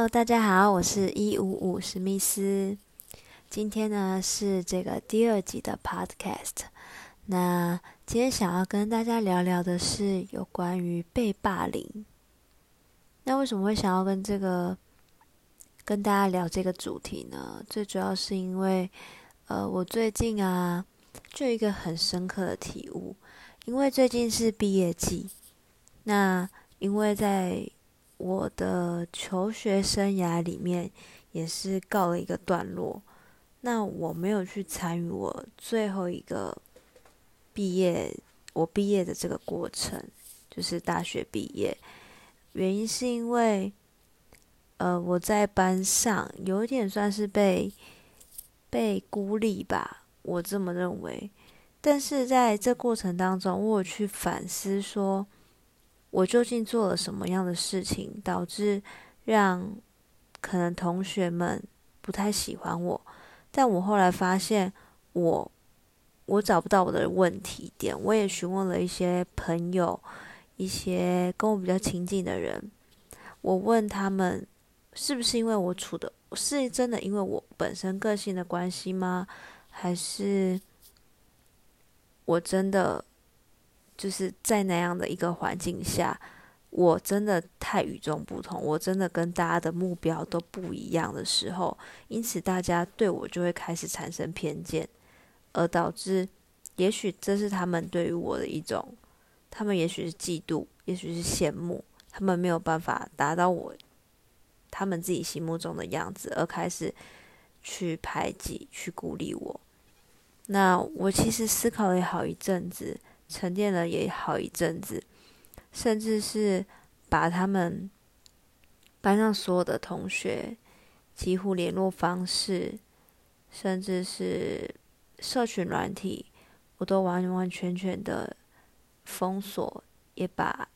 Hello，大家好，我是一五五史密斯。今天呢是这个第二集的 Podcast。那今天想要跟大家聊聊的是有关于被霸凌。那为什么会想要跟这个跟大家聊这个主题呢？最主要是因为，呃，我最近啊就一个很深刻的体悟，因为最近是毕业季。那因为在我的求学生涯里面也是告了一个段落，那我没有去参与我最后一个毕业，我毕业的这个过程，就是大学毕业。原因是因为，呃，我在班上有点算是被被孤立吧，我这么认为。但是在这过程当中，我有去反思说。我究竟做了什么样的事情，导致让可能同学们不太喜欢我？但我后来发现，我我找不到我的问题点。我也询问了一些朋友，一些跟我比较亲近的人，我问他们，是不是因为我处的是真的因为我本身个性的关系吗？还是我真的？就是在那样的一个环境下，我真的太与众不同，我真的跟大家的目标都不一样的时候，因此大家对我就会开始产生偏见，而导致，也许这是他们对于我的一种，他们也许是嫉妒，也许是羡慕，他们没有办法达到我，他们自己心目中的样子，而开始去排挤、去孤立我。那我其实思考了好一阵子。沉淀了也好一阵子，甚至是把他们班上所有的同学几乎联络方式，甚至是社群软体，我都完完全全的封锁，也把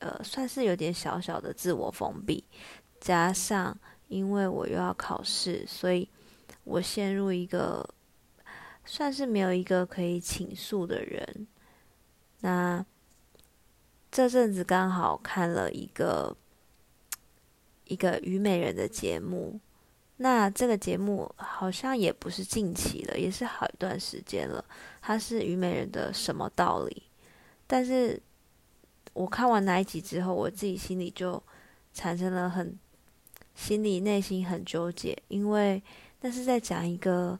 呃算是有点小小的自我封闭。加上因为我又要考试，所以我陷入一个算是没有一个可以倾诉的人。那这阵子刚好看了一个一个虞美人的节目，那这个节目好像也不是近期了，也是好一段时间了。它是虞美人的什么道理？但是我看完那一集之后，我自己心里就产生了很心里内心很纠结，因为那是在讲一个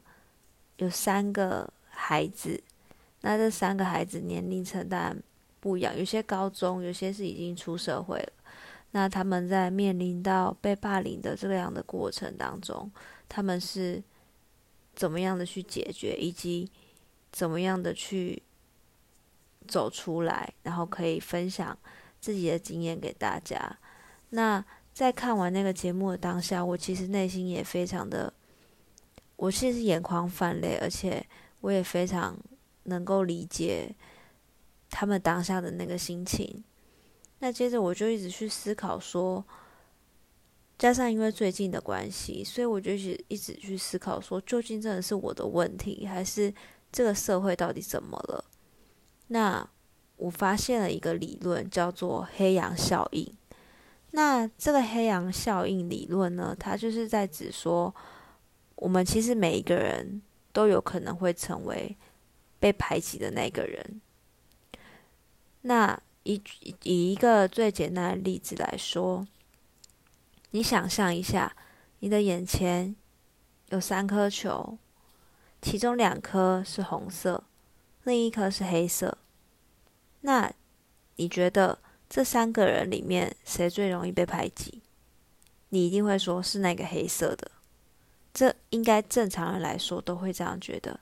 有三个孩子。那这三个孩子年龄层当然不一样，有些高中，有些是已经出社会了。那他们在面临到被霸凌的这样的过程当中，他们是怎么样的去解决，以及怎么样的去走出来，然后可以分享自己的经验给大家。那在看完那个节目的当下，我其实内心也非常的，我其实眼眶泛泪，而且我也非常。能够理解他们当下的那个心情。那接着我就一直去思考说，加上因为最近的关系，所以我就一直一直去思考说，究竟真的是我的问题，还是这个社会到底怎么了？那我发现了一个理论，叫做黑羊效应。那这个黑羊效应理论呢，它就是在指说，我们其实每一个人都有可能会成为。被排挤的那个人，那以以一个最简单的例子来说，你想象一下，你的眼前有三颗球，其中两颗是红色，另一颗是黑色。那你觉得这三个人里面谁最容易被排挤？你一定会说是那个黑色的。这应该正常人来说都会这样觉得。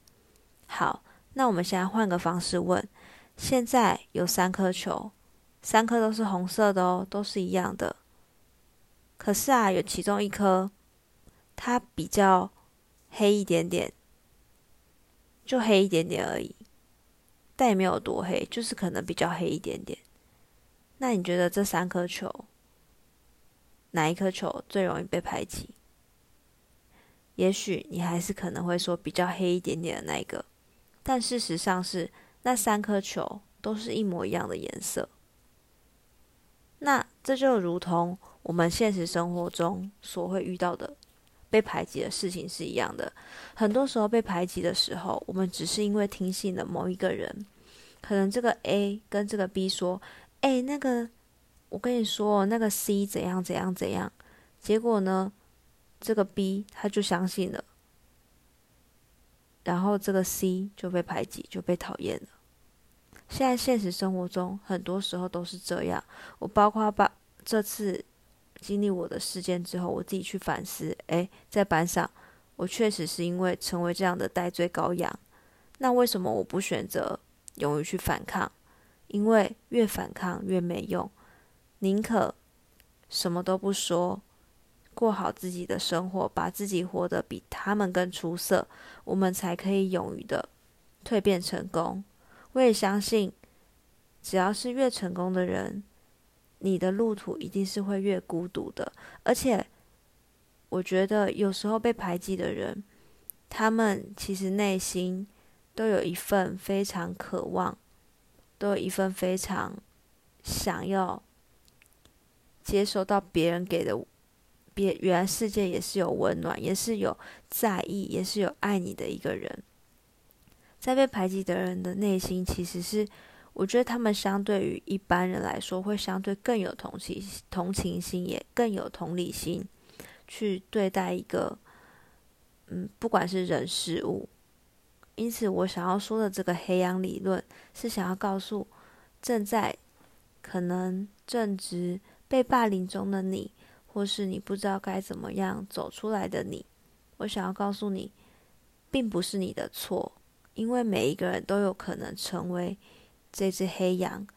好。那我们现在换个方式问：现在有三颗球，三颗都是红色的哦，都是一样的。可是啊，有其中一颗，它比较黑一点点，就黑一点点而已，但也没有多黑，就是可能比较黑一点点。那你觉得这三颗球，哪一颗球最容易被排挤？也许你还是可能会说比较黑一点点的那一个。但事实上是，那三颗球都是一模一样的颜色。那这就如同我们现实生活中所会遇到的被排挤的事情是一样的。很多时候被排挤的时候，我们只是因为听信了某一个人，可能这个 A 跟这个 B 说：“哎，那个我跟你说，那个 C 怎样怎样怎样。”结果呢，这个 B 他就相信了，然后这个 C 就被排挤，就被讨厌了。现在现实生活中，很多时候都是这样。我包括把这次。经历我的事件之后，我自己去反思，诶，在班上，我确实是因为成为这样的戴罪羔羊。那为什么我不选择勇于去反抗？因为越反抗越没用，宁可什么都不说，过好自己的生活，把自己活得比他们更出色，我们才可以勇于的蜕变成功。我也相信，只要是越成功的人。你的路途一定是会越孤独的，而且我觉得有时候被排挤的人，他们其实内心都有一份非常渴望，都有一份非常想要接收到别人给的，别原来世界也是有温暖，也是有在意，也是有爱你的一个人，在被排挤的人的内心其实是。我觉得他们相对于一般人来说，会相对更有同情、同情心，也更有同理心，去对待一个，嗯，不管是人事物。因此，我想要说的这个黑羊理论，是想要告诉正在可能正值被霸凌中的你，或是你不知道该怎么样走出来的你，我想要告诉你，并不是你的错，因为每一个人都有可能成为。这只黑羊，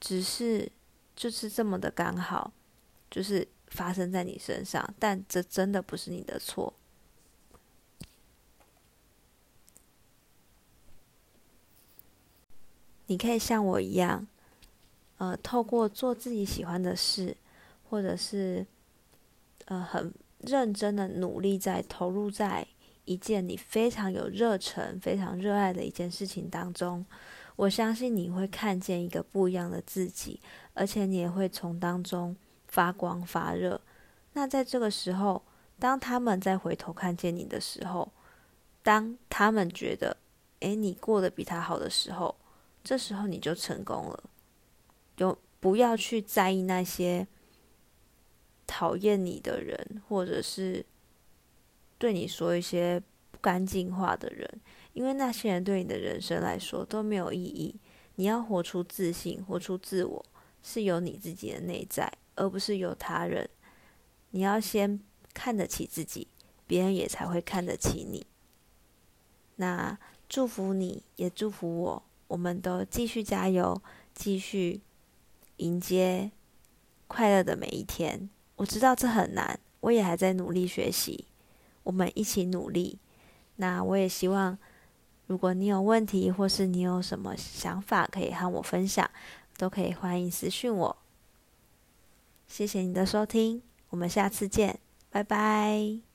只是就是这么的刚好，就是发生在你身上，但这真的不是你的错。你可以像我一样，呃，透过做自己喜欢的事，或者是呃很认真的努力在投入在一件你非常有热忱、非常热爱的一件事情当中。我相信你会看见一个不一样的自己，而且你也会从当中发光发热。那在这个时候，当他们再回头看见你的时候，当他们觉得，诶，你过得比他好的时候，这时候你就成功了。就不要去在意那些讨厌你的人，或者是对你说一些不干净话的人。因为那些人对你的人生来说都没有意义。你要活出自信，活出自我，是由你自己的内在，而不是由他人。你要先看得起自己，别人也才会看得起你。那祝福你，也祝福我，我们都继续加油，继续迎接快乐的每一天。我知道这很难，我也还在努力学习。我们一起努力。那我也希望。如果你有问题，或是你有什么想法，可以和我分享，都可以欢迎私讯我。谢谢你的收听，我们下次见，拜拜。